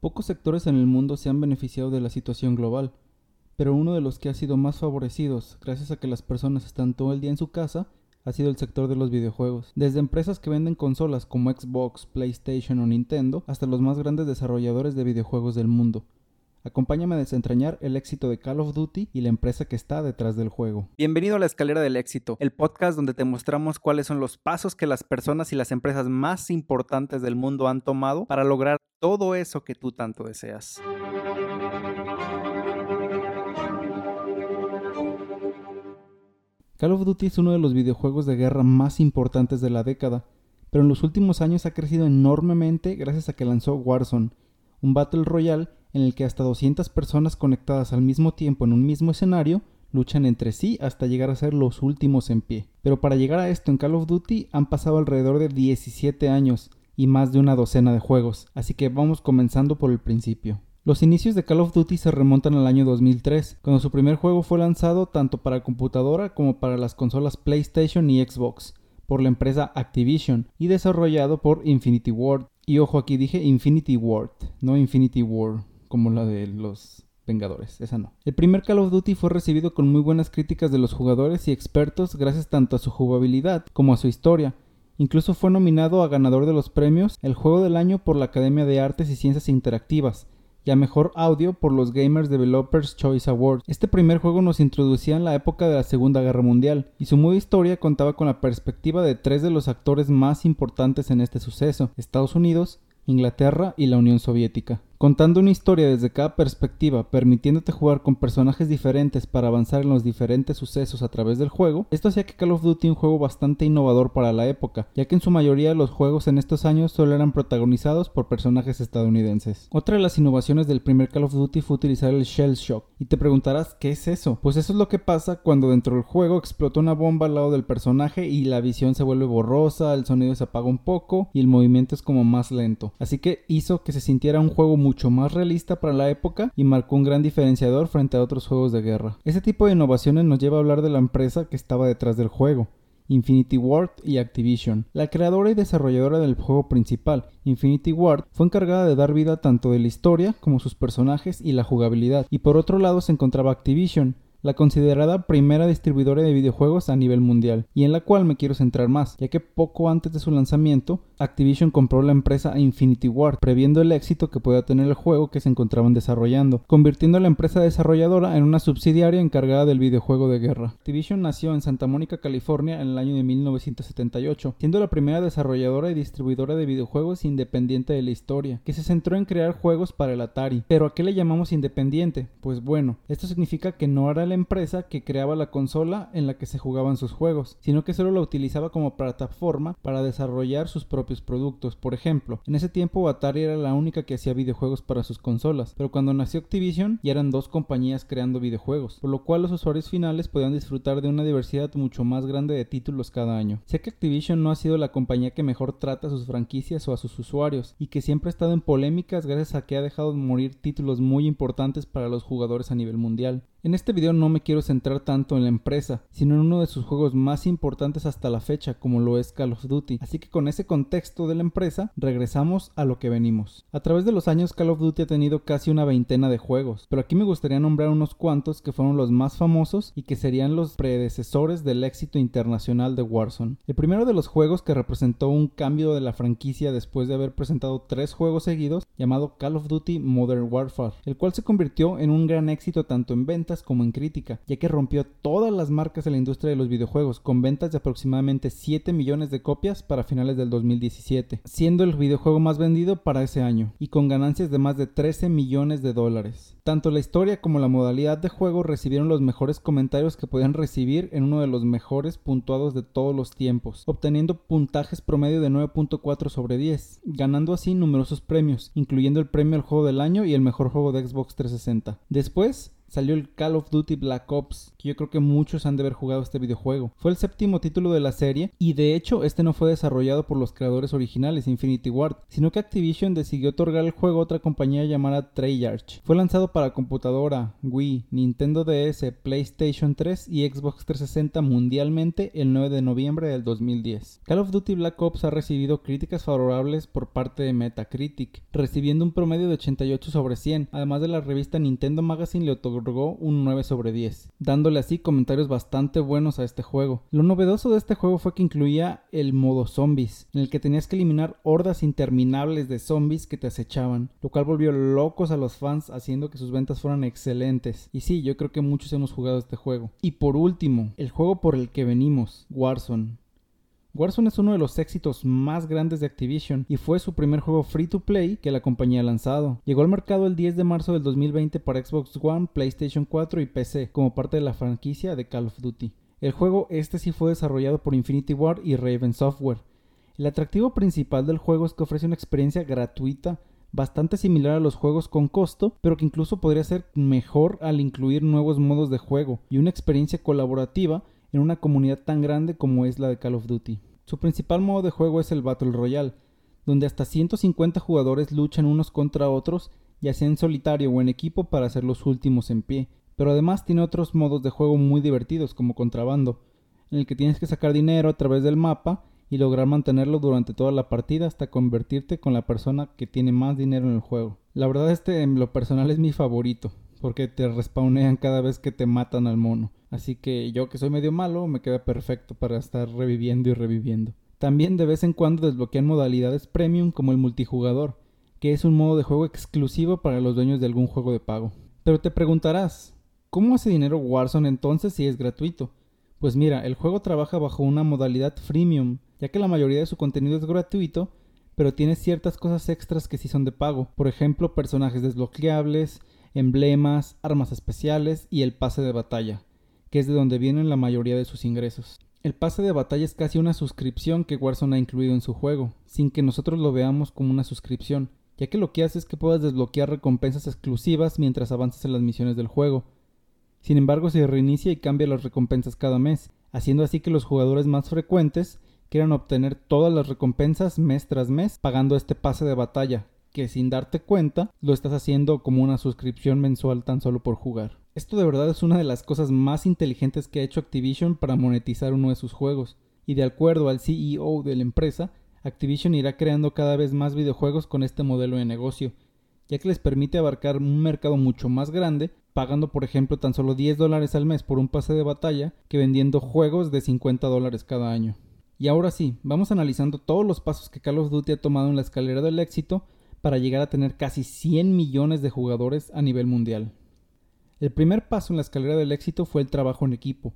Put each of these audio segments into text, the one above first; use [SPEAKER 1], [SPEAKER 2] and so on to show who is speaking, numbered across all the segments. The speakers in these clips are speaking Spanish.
[SPEAKER 1] Pocos sectores en el mundo se han beneficiado de la situación global, pero uno de los que ha sido más favorecidos, gracias a que las personas están todo el día en su casa, ha sido el sector de los videojuegos. Desde empresas que venden consolas como Xbox, PlayStation o Nintendo, hasta los más grandes desarrolladores de videojuegos del mundo. Acompáñame a desentrañar el éxito de Call of Duty y la empresa que está detrás del juego.
[SPEAKER 2] Bienvenido a la Escalera del Éxito, el podcast donde te mostramos cuáles son los pasos que las personas y las empresas más importantes del mundo han tomado para lograr todo eso que tú tanto deseas.
[SPEAKER 1] Call of Duty es uno de los videojuegos de guerra más importantes de la década, pero en los últimos años ha crecido enormemente gracias a que lanzó Warzone, un Battle Royale en el que hasta 200 personas conectadas al mismo tiempo en un mismo escenario luchan entre sí hasta llegar a ser los últimos en pie. Pero para llegar a esto en Call of Duty han pasado alrededor de 17 años y más de una docena de juegos, así que vamos comenzando por el principio. Los inicios de Call of Duty se remontan al año 2003, cuando su primer juego fue lanzado tanto para computadora como para las consolas PlayStation y Xbox, por la empresa Activision y desarrollado por Infinity Ward. Y ojo, aquí dije Infinity Ward, no Infinity War, como la de los Vengadores, esa no. El primer Call of Duty fue recibido con muy buenas críticas de los jugadores y expertos gracias tanto a su jugabilidad como a su historia. Incluso fue nominado a ganador de los premios El Juego del Año por la Academia de Artes y Ciencias Interactivas y a mejor audio por los Gamers Developers Choice Awards. Este primer juego nos introducía en la época de la Segunda Guerra Mundial y su modo historia contaba con la perspectiva de tres de los actores más importantes en este suceso, Estados Unidos, Inglaterra y la Unión Soviética contando una historia desde cada perspectiva, permitiéndote jugar con personajes diferentes para avanzar en los diferentes sucesos a través del juego, esto hacía que Call of Duty un juego bastante innovador para la época, ya que en su mayoría los juegos en estos años solo eran protagonizados por personajes estadounidenses. Otra de las innovaciones del primer Call of Duty fue utilizar el Shell Shock, y te preguntarás ¿qué es eso? Pues eso es lo que pasa cuando dentro del juego explota una bomba al lado del personaje y la visión se vuelve borrosa, el sonido se apaga un poco y el movimiento es como más lento. Así que hizo que se sintiera un juego muy mucho más realista para la época y marcó un gran diferenciador frente a otros juegos de guerra. Este tipo de innovaciones nos lleva a hablar de la empresa que estaba detrás del juego. Infinity Ward y Activision. La creadora y desarrolladora del juego principal, Infinity Ward, fue encargada de dar vida tanto de la historia como sus personajes y la jugabilidad, y por otro lado se encontraba Activision, la considerada primera distribuidora de videojuegos a nivel mundial, y en la cual me quiero centrar más, ya que poco antes de su lanzamiento, Activision compró la empresa Infinity Ward, previendo el éxito que pueda tener el juego que se encontraban desarrollando, convirtiendo a la empresa desarrolladora en una subsidiaria encargada del videojuego de guerra. Activision nació en Santa Mónica, California en el año de 1978, siendo la primera desarrolladora y distribuidora de videojuegos independiente de la historia, que se centró en crear juegos para el Atari. Pero ¿a qué le llamamos independiente? Pues bueno, esto significa que no era la empresa que creaba la consola en la que se jugaban sus juegos, sino que solo la utilizaba como plataforma para desarrollar sus propios productos. Por ejemplo, en ese tiempo Atari era la única que hacía videojuegos para sus consolas, pero cuando nació Activision ya eran dos compañías creando videojuegos, por lo cual los usuarios finales podían disfrutar de una diversidad mucho más grande de títulos cada año. Sé que Activision no ha sido la compañía que mejor trata a sus franquicias o a sus usuarios, y que siempre ha estado en polémicas gracias a que ha dejado de morir títulos muy importantes para los jugadores a nivel mundial. En este video no me quiero centrar tanto en la empresa, sino en uno de sus juegos más importantes hasta la fecha, como lo es Call of Duty. Así que con ese contexto de la empresa, regresamos a lo que venimos. A través de los años Call of Duty ha tenido casi una veintena de juegos, pero aquí me gustaría nombrar unos cuantos que fueron los más famosos y que serían los predecesores del éxito internacional de Warzone. El primero de los juegos que representó un cambio de la franquicia después de haber presentado tres juegos seguidos, llamado Call of Duty Modern Warfare, el cual se convirtió en un gran éxito tanto en venta como en crítica, ya que rompió todas las marcas de la industria de los videojuegos, con ventas de aproximadamente 7 millones de copias para finales del 2017, siendo el videojuego más vendido para ese año, y con ganancias de más de 13 millones de dólares. Tanto la historia como la modalidad de juego recibieron los mejores comentarios que podían recibir en uno de los mejores puntuados de todos los tiempos, obteniendo puntajes promedio de 9.4 sobre 10, ganando así numerosos premios, incluyendo el premio al juego del año y el mejor juego de Xbox 360. Después, salió el Call of Duty Black Ops, que yo creo que muchos han de haber jugado este videojuego. Fue el séptimo título de la serie y de hecho este no fue desarrollado por los creadores originales Infinity Ward, sino que Activision decidió otorgar el juego a otra compañía llamada Treyarch. Fue lanzado para computadora, Wii, Nintendo DS, PlayStation 3 y Xbox 360 mundialmente el 9 de noviembre del 2010. Call of Duty Black Ops ha recibido críticas favorables por parte de Metacritic, recibiendo un promedio de 88 sobre 100, además de la revista Nintendo Magazine le otorgó un 9 sobre 10, dándole así comentarios bastante buenos a este juego. Lo novedoso de este juego fue que incluía el modo zombies, en el que tenías que eliminar hordas interminables de zombies que te acechaban, lo cual volvió locos a los fans haciendo que sus ventas fueran excelentes. Y sí, yo creo que muchos hemos jugado este juego. Y por último, el juego por el que venimos, Warzone. Warzone es uno de los éxitos más grandes de Activision y fue su primer juego free to play que la compañía ha lanzado. Llegó al mercado el 10 de marzo del 2020 para Xbox One, PlayStation 4 y PC como parte de la franquicia de Call of Duty. El juego este sí fue desarrollado por Infinity Ward y Raven Software. El atractivo principal del juego es que ofrece una experiencia gratuita bastante similar a los juegos con costo, pero que incluso podría ser mejor al incluir nuevos modos de juego y una experiencia colaborativa en una comunidad tan grande como es la de Call of Duty. Su principal modo de juego es el Battle Royale, donde hasta 150 jugadores luchan unos contra otros, ya sea en solitario o en equipo para ser los últimos en pie, pero además tiene otros modos de juego muy divertidos como contrabando, en el que tienes que sacar dinero a través del mapa y lograr mantenerlo durante toda la partida hasta convertirte con la persona que tiene más dinero en el juego. La verdad este en lo personal es mi favorito, porque te respawnean cada vez que te matan al mono. Así que yo que soy medio malo me queda perfecto para estar reviviendo y reviviendo. También de vez en cuando desbloquean modalidades premium como el multijugador, que es un modo de juego exclusivo para los dueños de algún juego de pago. Pero te preguntarás, ¿cómo hace dinero Warzone entonces si es gratuito? Pues mira, el juego trabaja bajo una modalidad freemium, ya que la mayoría de su contenido es gratuito, pero tiene ciertas cosas extras que sí son de pago, por ejemplo personajes desbloqueables, emblemas, armas especiales y el pase de batalla que es de donde vienen la mayoría de sus ingresos. El pase de batalla es casi una suscripción que Warzone ha incluido en su juego, sin que nosotros lo veamos como una suscripción, ya que lo que hace es que puedas desbloquear recompensas exclusivas mientras avanzas en las misiones del juego. Sin embargo, se reinicia y cambia las recompensas cada mes, haciendo así que los jugadores más frecuentes quieran obtener todas las recompensas mes tras mes pagando este pase de batalla, que sin darte cuenta lo estás haciendo como una suscripción mensual tan solo por jugar. Esto de verdad es una de las cosas más inteligentes que ha hecho Activision para monetizar uno de sus juegos, y de acuerdo al CEO de la empresa, Activision irá creando cada vez más videojuegos con este modelo de negocio, ya que les permite abarcar un mercado mucho más grande, pagando por ejemplo tan solo 10 dólares al mes por un pase de batalla que vendiendo juegos de 50 dólares cada año. Y ahora sí, vamos analizando todos los pasos que Call of Duty ha tomado en la escalera del éxito para llegar a tener casi 100 millones de jugadores a nivel mundial. El primer paso en la escalera del éxito fue el trabajo en equipo.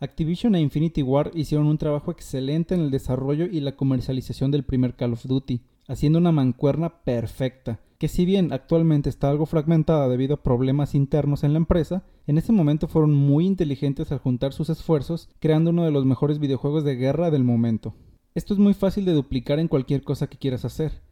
[SPEAKER 1] Activision e Infinity Ward hicieron un trabajo excelente en el desarrollo y la comercialización del primer Call of Duty, haciendo una mancuerna perfecta, que si bien actualmente está algo fragmentada debido a problemas internos en la empresa, en ese momento fueron muy inteligentes al juntar sus esfuerzos, creando uno de los mejores videojuegos de guerra del momento. Esto es muy fácil de duplicar en cualquier cosa que quieras hacer,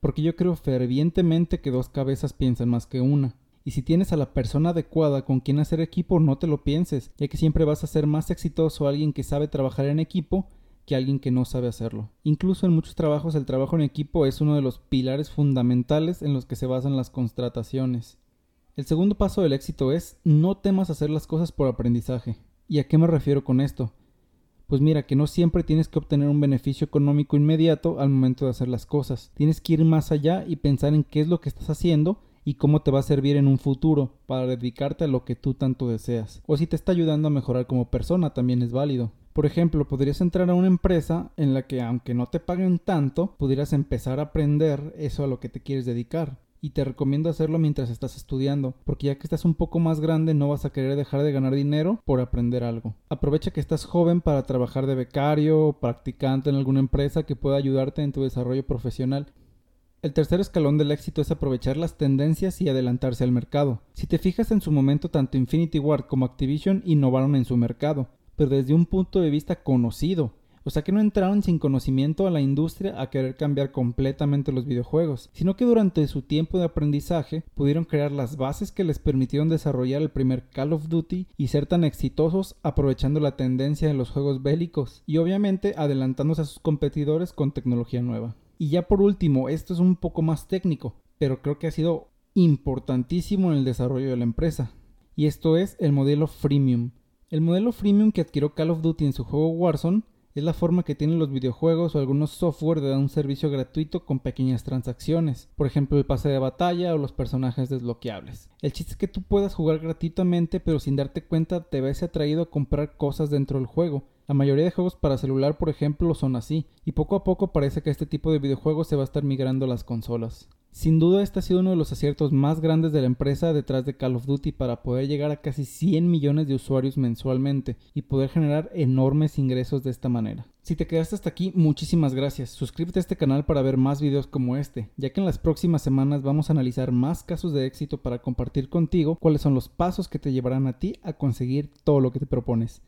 [SPEAKER 1] porque yo creo fervientemente que dos cabezas piensan más que una. Y si tienes a la persona adecuada con quien hacer equipo, no te lo pienses, ya que siempre vas a ser más exitoso alguien que sabe trabajar en equipo que alguien que no sabe hacerlo. Incluso en muchos trabajos el trabajo en equipo es uno de los pilares fundamentales en los que se basan las contrataciones. El segundo paso del éxito es no temas hacer las cosas por aprendizaje. ¿Y a qué me refiero con esto? Pues mira que no siempre tienes que obtener un beneficio económico inmediato al momento de hacer las cosas. Tienes que ir más allá y pensar en qué es lo que estás haciendo y cómo te va a servir en un futuro para dedicarte a lo que tú tanto deseas. O si te está ayudando a mejorar como persona, también es válido. Por ejemplo, podrías entrar a una empresa en la que aunque no te paguen tanto, pudieras empezar a aprender eso a lo que te quieres dedicar. Y te recomiendo hacerlo mientras estás estudiando, porque ya que estás un poco más grande no vas a querer dejar de ganar dinero por aprender algo. Aprovecha que estás joven para trabajar de becario o practicante en alguna empresa que pueda ayudarte en tu desarrollo profesional el tercer escalón del éxito es aprovechar las tendencias y adelantarse al mercado. Si te fijas en su momento tanto Infinity Ward como Activision innovaron en su mercado, pero desde un punto de vista conocido, O sea que no entraron sin conocimiento a la industria a querer cambiar completamente los videojuegos, sino que durante su tiempo de aprendizaje pudieron crear las bases que les permitieron desarrollar el primer Call of Duty y ser tan exitosos aprovechando la tendencia de los juegos bélicos y obviamente adelantándose a sus competidores con tecnología nueva. Y ya por último, esto es un poco más técnico, pero creo que ha sido importantísimo en el desarrollo de la empresa, y esto es el modelo freemium. El modelo freemium que adquirió Call of Duty en su juego Warzone es la forma que tienen los videojuegos o algunos software de dar un servicio gratuito con pequeñas transacciones, por ejemplo el pase de batalla o los personajes desbloqueables. El chiste es que tú puedas jugar gratuitamente pero sin darte cuenta te ves atraído a comprar cosas dentro del juego. La mayoría de juegos para celular, por ejemplo, son así, y poco a poco parece que este tipo de videojuegos se va a estar migrando a las consolas. Sin duda este ha sido uno de los aciertos más grandes de la empresa detrás de Call of Duty para poder llegar a casi 100 millones de usuarios mensualmente y poder generar enormes ingresos de esta manera. Si te quedaste hasta aquí, muchísimas gracias. Suscríbete a este canal para ver más videos como este, ya que en las próximas semanas vamos a analizar más casos de éxito para compartir contigo cuáles son los pasos que te llevarán a ti a conseguir todo lo que te propones.